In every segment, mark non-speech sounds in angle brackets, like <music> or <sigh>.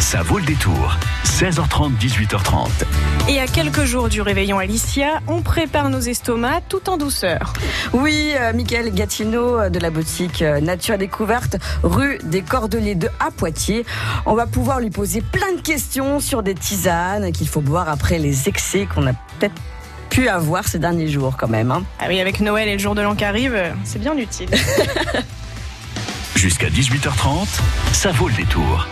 Ça vaut le détour. 16h30, 18h30. Et à quelques jours du réveillon Alicia, on prépare nos estomacs tout en douceur. Oui, euh, Michael Gatineau euh, de la boutique euh, Nature Découverte, rue des Cordeliers 2 à Poitiers. On va pouvoir lui poser plein de questions sur des tisanes qu'il faut boire après les excès qu'on a peut-être pu avoir ces derniers jours quand même. Hein. Ah oui, avec Noël et le jour de l'an qui arrive, euh, c'est bien utile. <laughs> Jusqu'à 18h30, ça vaut le détour.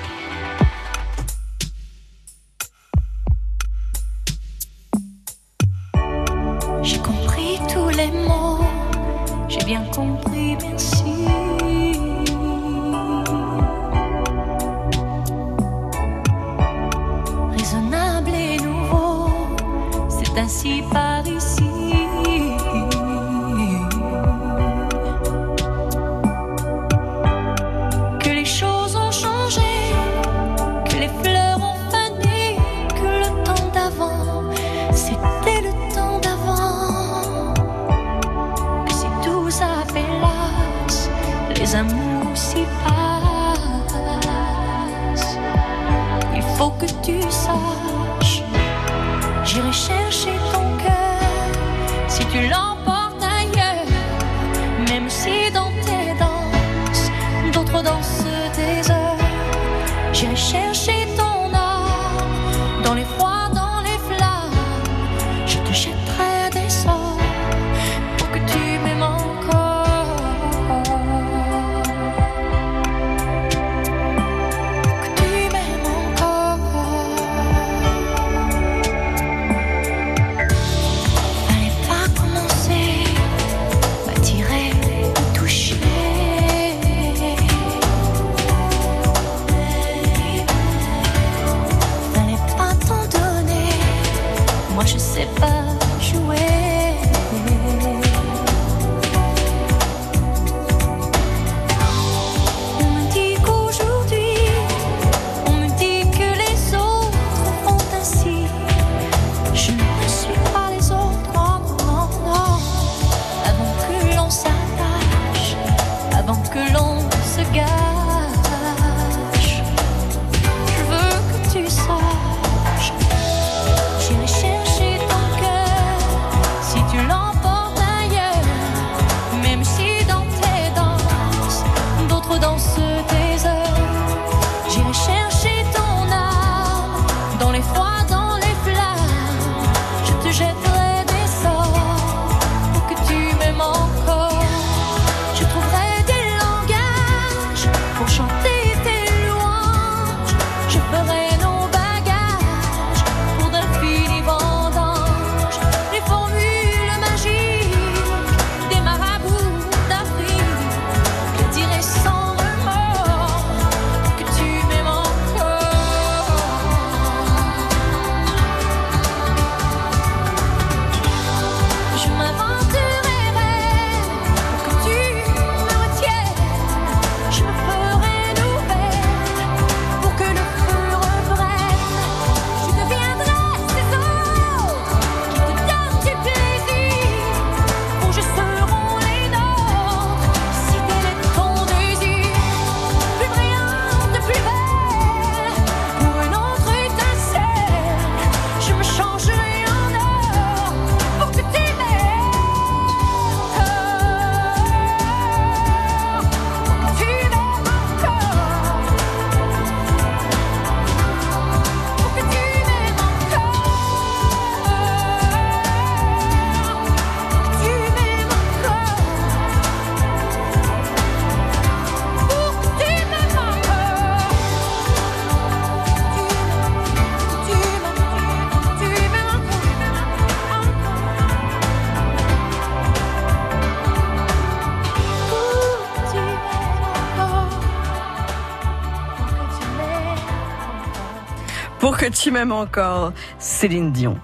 que tu m'aimes encore, Céline Dion.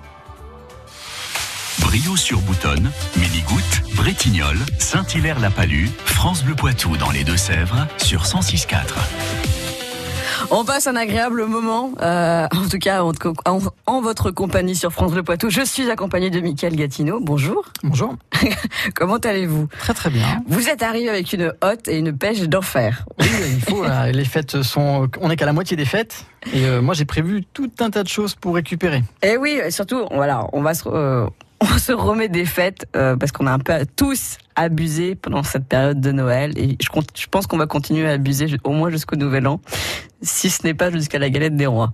Brio sur Boutonne, Ménigoutte, Bretignolles, Saint-Hilaire-la-Palue, France Bleu Poitou dans les Deux-Sèvres sur 1064. On passe un agréable moment, euh, en tout cas en, en- en votre compagnie sur France Bleu Poitou. Je suis accompagnée de Mickaël Gatineau. Bonjour. Bonjour. <laughs> Comment allez-vous? Très très bien. Vous êtes arrivé avec une hotte et une pêche d'enfer. Oui, il faut. les fêtes sont. On n'est qu'à la moitié des fêtes. Et euh, moi, j'ai prévu tout un tas de choses pour récupérer. Et oui, et surtout, voilà, on va se, euh, <laughs> on se remet des fêtes euh, parce qu'on a un peu tous abusé pendant cette période de Noël. Et je, je pense qu'on va continuer à abuser au moins jusqu'au Nouvel An, si ce n'est pas jusqu'à la galette des rois.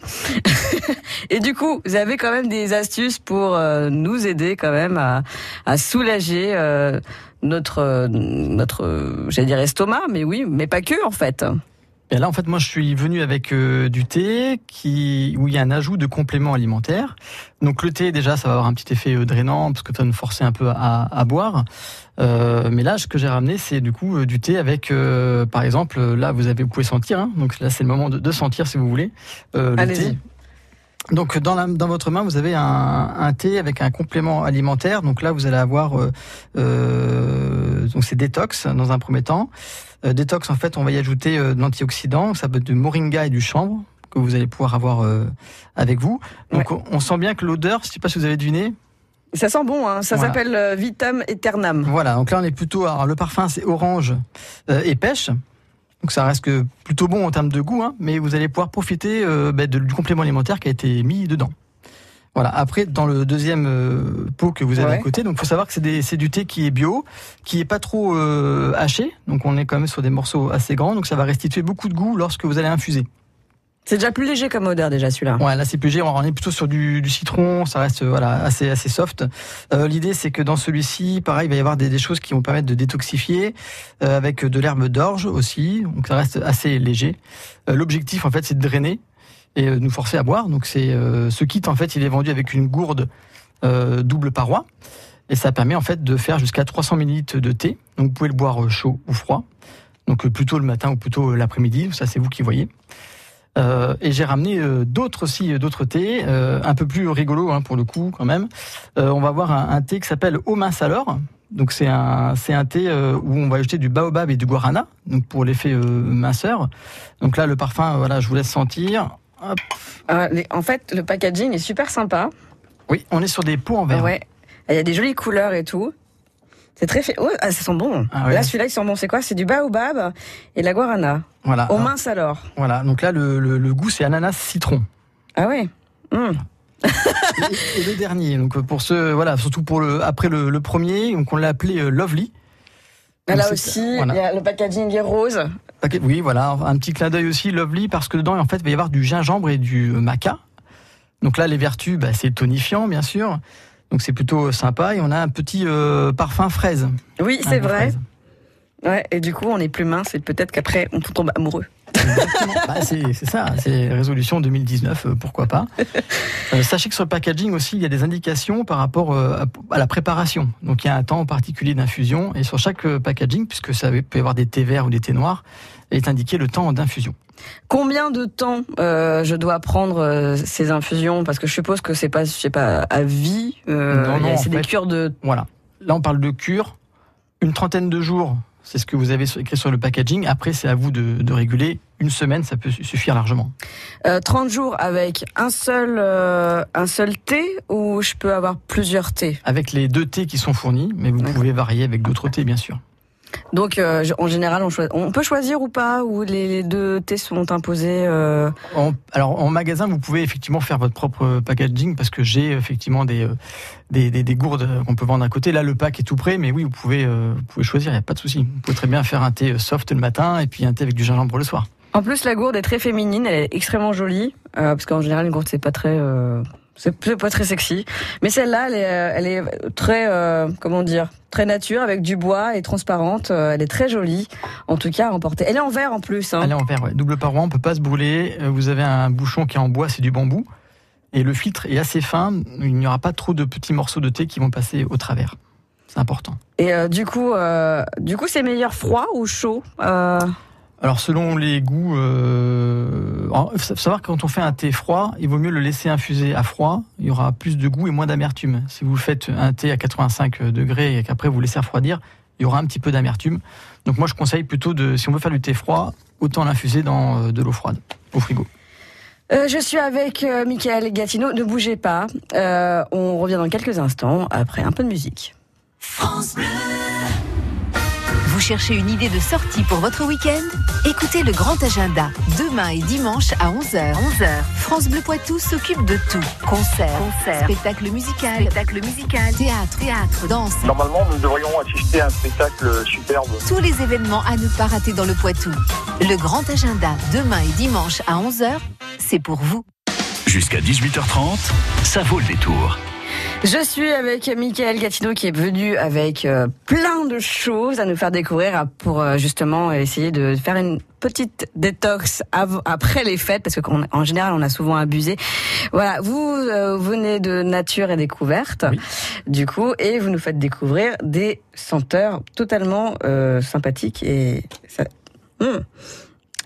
<laughs> et du coup, vous avez quand même des astuces pour euh, nous aider quand même à, à soulager euh, notre, euh, notre, j'allais dire estomac, mais oui, mais pas que en fait. Et là, en fait, moi, je suis venu avec euh, du thé qui, où il y a un ajout de compléments alimentaires. Donc, le thé, déjà, ça va avoir un petit effet euh, drainant parce que ça va nous forcer un peu à, à boire. Euh, mais là, ce que j'ai ramené, c'est du coup du thé avec, par exemple, là, vous avez, vous pouvez sentir. hein. donc là, c'est le moment de, de sentir si vous voulez le Allez-y. thé. Donc dans, la, dans votre main, vous avez un, un thé avec un complément alimentaire. Donc là, vous allez avoir euh, donc c'est détox dans un premier temps. Euh, détox, en fait, on va y ajouter euh, de l'antioxydant. Ça peut être du moringa et du chanvre que vous allez pouvoir avoir euh, avec vous. Donc on, on sent bien que l'odeur, je sais pas si vous avez deviné. Ça sent bon, hein. ça Voilà. s'appelle Vitam Eternam. Voilà. Donc là, on est plutôt. Alors le parfum, c'est orange euh, et pêche. Donc ça reste que plutôt bon en termes de goût, hein, mais vous allez pouvoir profiter euh, de- du complément alimentaire qui a été mis dedans. Voilà. Après, dans le deuxième euh, pot que vous avez Ouais. à côté, donc faut savoir que c'est du thé qui est bio, qui est pas trop euh, haché. Donc on est quand même sur des morceaux assez grands, donc ça va restituer beaucoup de goût lorsque vous allez infuser. C'est déjà plus léger comme odeur déjà celui-là. Ouais, là c'est plus léger. On est plutôt sur du, du citron. Ça reste euh, voilà assez assez soft. Euh, L'idée c'est que dans celui-ci, pareil, il va y avoir des, des choses qui vont permettre de détoxifier euh, avec de l'herbe d'orge aussi. Donc ça reste assez léger. Euh, L'objectif en fait c'est de drainer et euh, nous forcer à boire. Donc c'est euh, ce kit en fait il est vendu avec une gourde euh, double paroi et ça permet en fait de faire jusqu'à 300 ml de thé. Donc vous pouvez le boire chaud ou froid. Donc plutôt le matin ou plutôt l'après-midi. Ça c'est vous qui voyez. Et j'ai ramené d'autres aussi, d'autres thés, un peu plus rigolo hein, pour le coup quand même. On va voir un, thé qui s'appelle mince alors. Donc c'est un un thé où on va ajouter du baobab et du guarana, donc pour l'effet minceur. Donc là le parfum, voilà, je vous laisse sentir. Hop. Euh, les- en fait, le packaging est super sympa. Oui, on est sur des pots en verre. Ouais. Il y a des jolies couleurs et tout. C'est très fait. Oh, ah, ça sent bon. Ah. Là, celui-là, il sent bon. C'est quoi? C'est du baobab et de la guarana. Voilà. Aux minces alors. Voilà. Donc là le, le, le goût c'est ananas citron. Ah ouais. Hum. et, et le dernier, donc euh, pour ce voilà, surtout pour le après le, le premier, donc on l'a appelé euh, Lovely. Donc Là aussi, voilà. y a le packaging est rose. Oui, voilà, un petit clin d'œil aussi, Lovely, parce que dedans, en fait, il va y avoir du gingembre et du maca. Donc là, les vertus, bah, c'est tonifiant, bien sûr. Donc c'est plutôt sympa. Et on a un petit euh, parfum fraise. Oui, c'est vrai. fraise. Ouais. Et du coup, on est plus mince et peut-être qu'après, on tombe amoureux. Bah, c'est ça, c'est résolution 2019, euh, pourquoi pas. <laughs> Euh, sachez que sur le packaging aussi, il y a des indications par rapport euh, à, la préparation. Donc il y a un temps particulier d'infusion. Et sur chaque packaging, puisque ça peut y avoir des thés verts ou des thés noirs, est indiqué le temps d'infusion. Combien de temps euh, je dois prendre euh, ces infusions? Parce que je suppose que c'est pas, je sais pas, à vie. euh, c'est en des fait- cures de. Voilà. Là, on parle de cure. Une trentaine de jours, c'est ce que vous avez écrit sur le packaging. Après, c'est à vous de, de réguler. Une semaine, ça peut su- suffire largement. Euh, 30 jours avec un seul, euh, un seul thé ou je peux avoir plusieurs thés? Avec les deux thés qui sont fournis, mais vous pouvez varier avec d'autres thés, bien sûr. Donc euh, en général, on, peut choisir ou pas ou les, les deux thés sont imposés euh, En- alors, en magasin, vous pouvez effectivement faire votre propre packaging parce que j'ai effectivement des, euh, des, des- des gourdes qu'on peut vendre à côté. Là, le pack est tout prêt, mais oui, vous pouvez, euh, vous pouvez choisir, il n'y a pas de souci. Vous pouvez très bien faire un thé soft le matin et puis un thé avec du gingembre le soir. En plus, la gourde est très féminine, elle est extrêmement jolie, parce qu'en général, une gourde, c'est pas très, c'est pas très sexy. Mais celle-là, elle est, euh, elle est très, euh, comment dire, très nature, avec du bois et transparente. euh, elle est très jolie, en tout cas à emporter. Elle est en verre en plus. Hein. Elle est en verre, ouais. double paroi, on peut pas se brûler. Vous avez un bouchon qui est en bois, c'est du bambou. Et le filtre est assez fin, il n'y aura pas trop de petits morceaux de thé qui vont passer au travers. C'est important. Et euh, du coup, euh, du coup, c'est meilleur froid ou chaud Alors selon les goûts, euh, alors, faut savoir que quand on fait un thé froid, il vaut mieux le laisser infuser à froid. Il y aura plus de goût et moins d'amertume. Si vous faites un thé à 85 degrés et qu'après vous laissez refroidir, il y aura un petit peu d'amertume. Donc moi je conseille plutôt de, si on veut faire du thé froid, autant l'infuser dans euh, de l'eau froide au frigo. Euh, je suis avec euh, Michael Gatineau. Ne bougez pas. Euh, on revient dans quelques instants après un peu de musique. Vous cherchez une idée de sortie pour votre week-end? Écoutez le grand agenda. Demain et dimanche à 11h. 11h. France Bleu Poitou s'occupe de tout. Concerts, spectacle musical, spectacle musical, théâtre, théâtre, danse. Normalement, nous devrions assister à un spectacle superbe. Tous les événements à ne pas rater dans le Poitou. Le grand agenda, demain et dimanche à 11h, c'est pour vous. Jusqu'à 18h30, ça vaut le détour. Je suis avec Michael Gatineau qui est venu avec euh, plein de choses à nous faire découvrir pour euh, justement essayer de faire une petite détox après les fêtes parce que qu'en en général on a souvent abusé. Voilà, vous euh, venez de Nature et Découverte Oui. du coup et vous nous faites découvrir des senteurs totalement euh, sympathiques et ça... Hmm.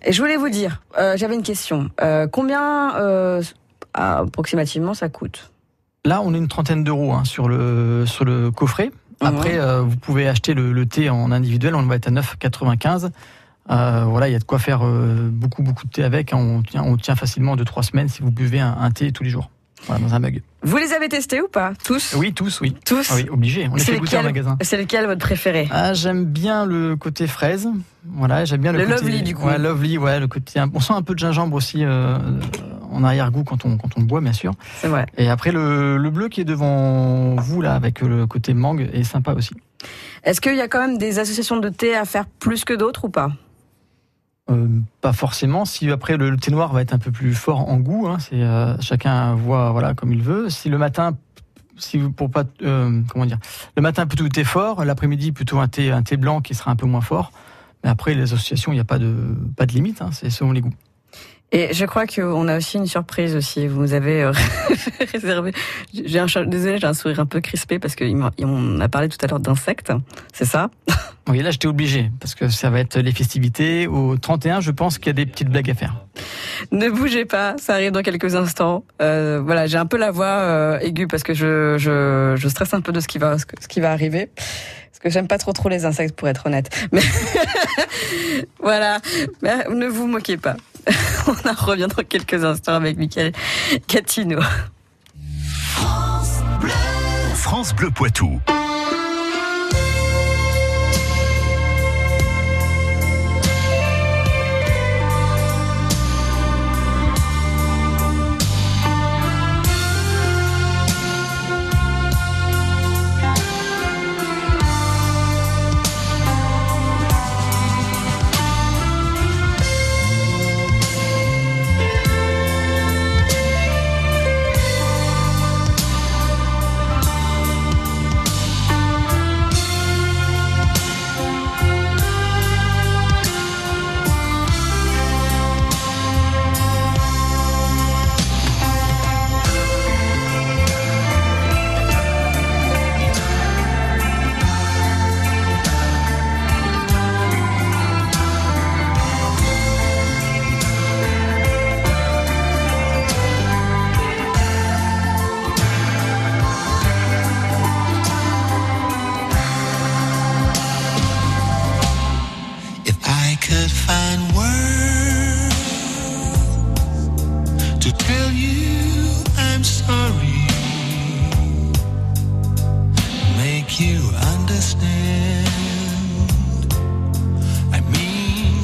Et je voulais vous dire, euh, j'avais une question. Euh, combien approximativement ça coûte? Là, on est une trentaine d'euros hein, sur le sur le coffret. Après, euh, vous pouvez acheter le, le thé en individuel. On va être à 9,95. Euh, voilà, il y a de quoi faire euh, beaucoup beaucoup de thé avec. hein. On tient on tient facilement de trois semaines si vous buvez un, un thé tous les jours. Voilà, dans un mug. Vous les avez testés ou pas Tous? Oui, tous, oui. Tous? Ah oui, obligé. On les C'est fait goûter en magasin. C'est lequel votre préféré? Ah, j'aime bien le côté fraise. Voilà, j'aime bien le, Le côté lovely, du coup. Ouais, lovely, ouais, le côté. On sent un peu de gingembre aussi euh, en arrière-goût quand on quand on le boit, bien sûr. C'est vrai. Et après le, le bleu qui est devant vous là avec le côté mangue est sympa aussi. Est-ce qu'il y a quand même des associations de thé à faire plus que d'autres ou pas? Euh, pas forcément. Si après le, thé noir va être un peu plus fort en goût, hein, euh, chacun voit voilà comme il veut. Si le matin, si pour pas euh, comment dire, le matin plutôt thé fort, l'après-midi plutôt un thé un thé blanc qui sera un peu moins fort. Mais après les associations, il n'y a pas de pas de limite. Hein, c'est selon les goûts. Et je crois qu'on a aussi une surprise aussi. Vous nous avez euh, <laughs> réservé. J'ai un désolé, j'ai un sourire un peu crispé parce qu'on a parlé tout à l'heure d'insectes. C'est ça? <laughs> Oui, là j'étais obligé parce que ça va être les festivités. Au 31, je pense qu'il y a des petites blagues à faire. Ne bougez pas, ça arrive dans quelques instants. Euh, voilà, j'ai un peu la voix euh, aiguë parce que je, je, je stresse un peu de ce qui va, ce qui va arriver. Parce que j'aime pas trop trop les insectes pour être honnête. <laughs> Mais voilà, Mais ne vous moquez pas. <laughs> On en revient quelques instants avec Michael Catino. France Bleu Poitou.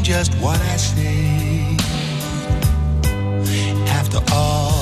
Just what I say. After all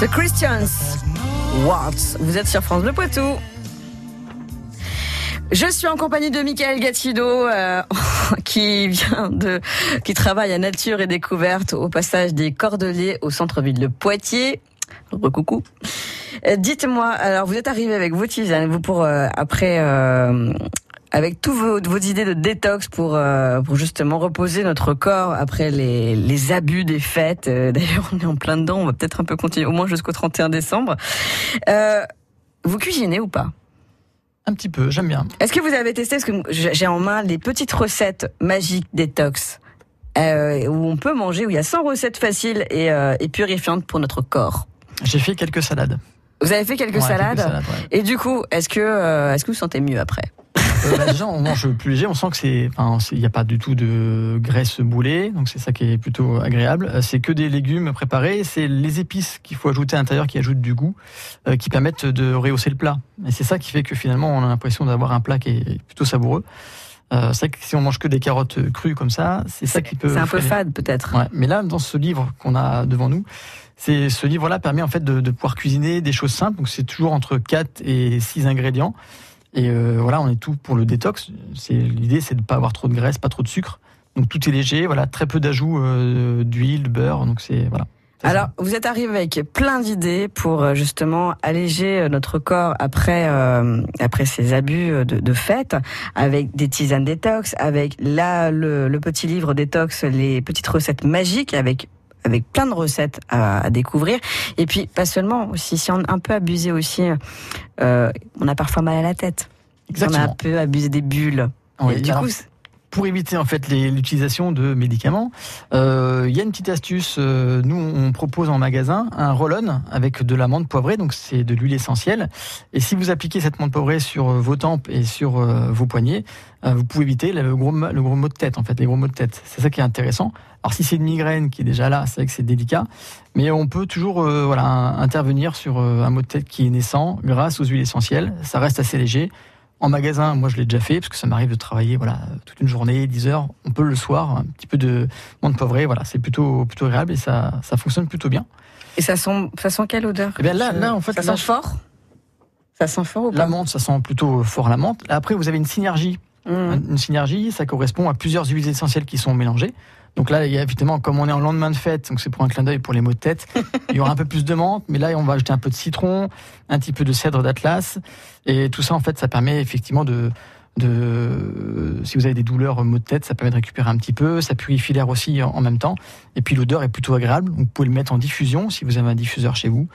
The Christians. What? Vous êtes sur France Bleu Poitou. Je suis en compagnie de Michael Gatido, euh, <laughs> qui vient de, qui travaille à Nature et Découverte au passage des Cordeliers au centre-ville de Poitiers. Recoucou. Euh, Dites-moi, alors vous êtes arrivé avec vos tisanes, vous pour euh, après euh, avec tous vos, vos idées de détox pour euh, pour justement reposer notre corps après les, les abus des fêtes. Euh, D'ailleurs, on est en plein dedans, on va peut-être un peu continuer au moins jusqu'au 31 décembre. Euh, vous cuisinez ou pas? Un petit peu, j'aime bien. Est-ce que vous avez testé Parce que j'ai en main des petites recettes magiques détox. Euh, où on peut manger, où il y a 100 recettes faciles et, euh, et purifiantes pour notre corps? J'ai fait quelques salades. Vous avez fait quelques Ouais, salades, quelques salades, ouais. et du coup, est-ce que euh, est-ce que vous sentez mieux après? Euh, bah, déjà, on mange plus léger. On sent que c'est, enfin, il n'y a pas du tout de graisse boulée, donc c'est ça qui est plutôt agréable. Euh, C'est que des légumes préparés. C'est les épices qu'il faut ajouter à l'intérieur qui ajoutent du goût, euh, qui permettent de rehausser le plat. Et c'est ça qui fait que finalement, on a l'impression d'avoir un plat qui est plutôt savoureux. Euh, c'est vrai que si on mange que des carottes crues comme ça, c'est ça qui peut. C'est un peu fade peut-être. Ouais, mais là, dans ce livre qu'on a devant nous, c'est ce livre-là permet en fait de, de pouvoir cuisiner des choses simples. Donc c'est toujours entre 4 et 6 ingrédients. Et euh, voilà, on est tout pour le détox. C'est l'idée, c'est de pas avoir trop de graisse, pas trop de sucre. Donc tout est léger. Voilà, très peu d'ajouts euh, d'huile, de beurre. Donc c'est voilà. Alors, vous êtes arrivé avec plein d'idées pour euh, justement alléger notre corps après après ces abus de, de fête, avec des tisanes détox, avec là le, le petit livre détox, les petites recettes magiques, avec avec plein de recettes à, à découvrir. Et puis pas seulement aussi, si on a un peu abusé aussi, euh, on a parfois mal à la tête. On a un Exactement. peu abusé des bulles. Oui, Et du alors, coup, pour éviter en fait l'utilisation de médicaments, euh, il y a une petite astuce. euh, nous, on propose en magasin un roll-on avec de la menthe poivrée, donc c'est de l'huile essentielle. Et si vous appliquez cette menthe poivrée sur vos tempes et sur euh, vos poignets, vous pouvez éviter le gros, le gros mot de tête, en fait, les gros maux de tête. C'est ça qui est intéressant. Alors si c'est une migraine qui est déjà là, c'est vrai que c'est délicat, mais on peut toujours voilà intervenir sur un mot de tête qui est naissant grâce aux huiles essentielles. Ça reste assez léger. En magasin, moi je l'ai déjà fait parce que ça m'arrive de travailler voilà toute une journée, 10 heures. On peut le soir, un petit peu de menthe poivrée, voilà, c'est plutôt plutôt agréable et ça ça fonctionne plutôt bien. et ça sent ça sent quelle odeur? Eh bien là là en fait ça là, sent fort? Ça sent fort ou pas? La menthe, ça sent plutôt fort la menthe. Après vous avez une synergie. Mmh. Une synergie, ça correspond à plusieurs huiles essentielles qui sont mélangées. Donc là, il y a évidemment, comme on est en lendemain de fête, donc c'est pour un clin d'œil pour les maux de tête, <laughs> il y aura un peu plus de menthe, mais là, on va ajouter un peu de citron, un petit peu de cèdre d'Atlas, et tout ça, en fait, ça permet effectivement de, de, si vous avez des douleurs maux de tête, ça permet de récupérer un petit peu, ça purifie l'air aussi en, même temps, et puis l'odeur est plutôt agréable. Vous pouvez le mettre en diffusion si vous avez un diffuseur chez vous,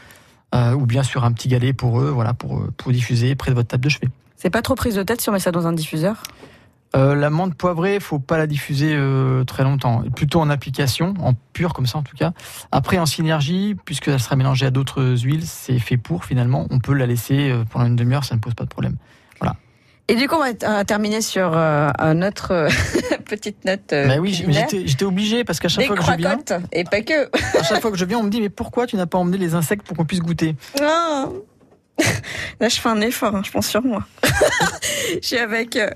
euh, ou bien sur un petit galet pour eux, voilà, pour, pour diffuser près de votre table de chevet. C'est pas trop prise de tête si on met ça dans un diffuseur? Euh, la menthe poivrée, faut pas la diffuser euh, très longtemps. Plutôt en application, en pur comme ça en tout cas. Après en synergie, puisque elle sera mélangée à d'autres huiles, c'est fait pour finalement. On peut la laisser euh, pendant une demi-heure, ça ne pose pas de problème. Et du coup, on va terminer sur euh, un autre <laughs> petite note. euh, Mais oui, j'étais obligé parce qu'à chaque Des fois que je viens, et pas que. à chaque fois que je viens, on me dit mais pourquoi tu n'as pas emmené les insectes pour qu'on puisse goûter? Ah. Là, je fais un effort, hein, je pense sur moi. <laughs> je suis avec euh,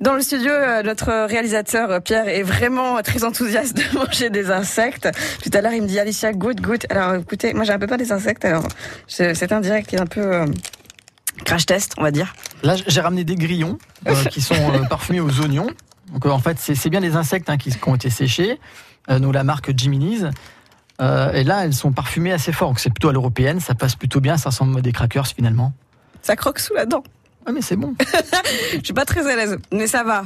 dans le studio euh, notre réalisateur euh, Pierre est vraiment très enthousiaste <laughs> de manger des insectes. Tout à l'heure, il me dit Alicia, goûte, goûte. Alors, écoutez, moi, j'ai un peu peur des insectes. Alors, c'est un direct qui est un peu euh, crash test, on va dire. Là, j'ai ramené des grillons <laughs> qui sont parfumés aux oignons. Donc en fait, c'est bien les insectes hein, qui, qui ont été séchés. Nous, la marque Jiminy's. Euh, et là, elles sont parfumées assez fort. C'est plutôt à l'européenne, ça passe plutôt bien, ça ressemble à des crackers finalement. Ça croque sous la dent. Ah mais c'est bon. <laughs> Je suis pas très à l'aise, mais ça va.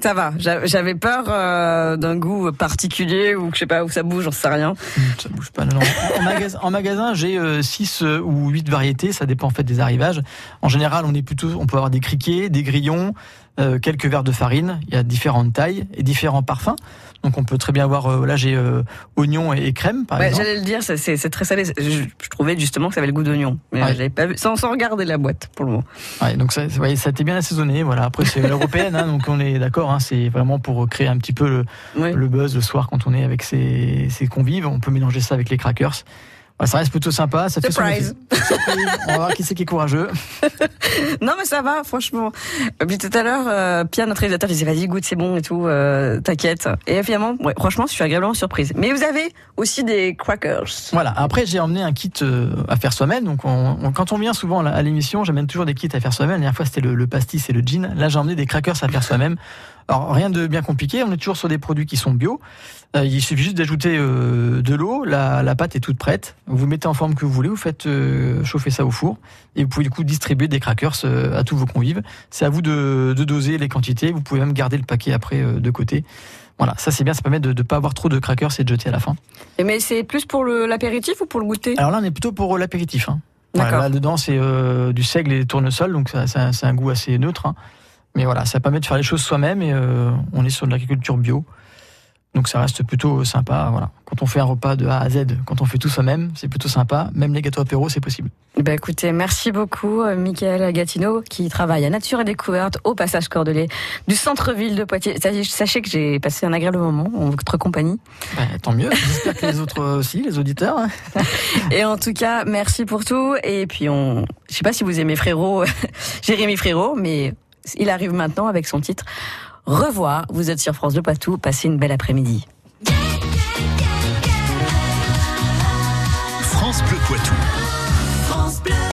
Ça va. J'a- J'avais peur euh, d'un goût particulier ou que je sais pas où ça bouge, j'en sais rien. Ça bouge pas. non. En, magasin, en magasin, j'ai 6 ou 8 variétés, ça dépend en fait des arrivages. En général, on est plutôt, on peut avoir des criquets, des grillons, euh, quelques verres de farine. Il y a différentes tailles et différents parfums. Donc on peut très bien avoir, euh, là j'ai euh, oignon et, et crème par Ouais, exemple. J'allais le dire, c'est- très salé. Je, je trouvais justement que ça avait le goût d'oignon, mais Ouais. j'avais pas vu, sans, sans regarder la boîte pour le moment. Ouais, donc ça, ouais, ça a été bien assaisonné. Voilà. Après c'est l'européenne, hein, donc on est d'accord. Hein, c'est vraiment pour créer un petit peu le, buzz le soir quand on est avec ses, ses convives. On peut mélanger ça avec les crackers. Voilà, ça reste plutôt sympa. Ça fait son Surprise. effet. Surprise. <laughs> On va voir qui c'est qui est courageux. <laughs> Non, mais ça va, franchement. Puis tout à l'heure, euh, Pierre, notre réalisateur, disait vas-y, goûte, c'est bon et tout, euh, t'inquiète. Et finalement, ouais, franchement, je suis agréablement surprise. Mais vous avez aussi des crackers. Voilà. Après, j'ai emmené un kit euh, à faire soi-même. Donc, on- on- quand on vient souvent à l'émission, j'amène toujours des kits à faire soi-même. La dernière fois, c'était le, le pastis et le gin. Là, j'ai emmené des crackers à faire soi-même. Alors, rien de bien compliqué. On est toujours sur des produits qui sont bio. Euh, il suffit juste d'ajouter euh, de l'eau. La, la pâte est toute prête. Vous mettez en forme que vous voulez. Vous faites euh, chauffer ça au four. Et vous pouvez du coup distribuer des crackers à tous vos convives. C'est à vous de, de doser les quantités. Vous pouvez même garder le paquet après de côté. Voilà, ça c'est bien, ça permet de ne pas avoir trop de crackers et de jeter à la fin. Et Mais c'est plus pour l'apéritif ou pour le goûter? Alors là, on est plutôt pour l'apéritif. Hein. Là dedans, c'est du seigle et des tournesols, donc ça, ça- c'est un goût assez neutre. hein. Mais voilà, ça permet de faire les choses soi-même et euh, on est sur de l'agriculture bio. Donc ça reste plutôt sympa. Voilà. Quand on fait un repas de A à Z, quand on fait tout soi-même, c'est plutôt sympa. Même les gâteaux apéro, c'est possible. Bah écoutez, merci beaucoup, euh, Michael Gatineau, qui travaille à Nature et Découverte au passage Cordelais du centre-ville de Poitiers. Sachez- que j'ai passé un agréable moment en votre compagnie. Bah, tant mieux. J'espère que les autres aussi, les auditeurs. hein. <laughs> Et en tout cas, merci pour tout. Et puis, on, je sais pas si vous aimez Frérot, <laughs> Jérémy Frérot, mais il arrive maintenant avec son titre Revoir. Vous êtes sur France 2 Poitou. Passez une belle après-midi.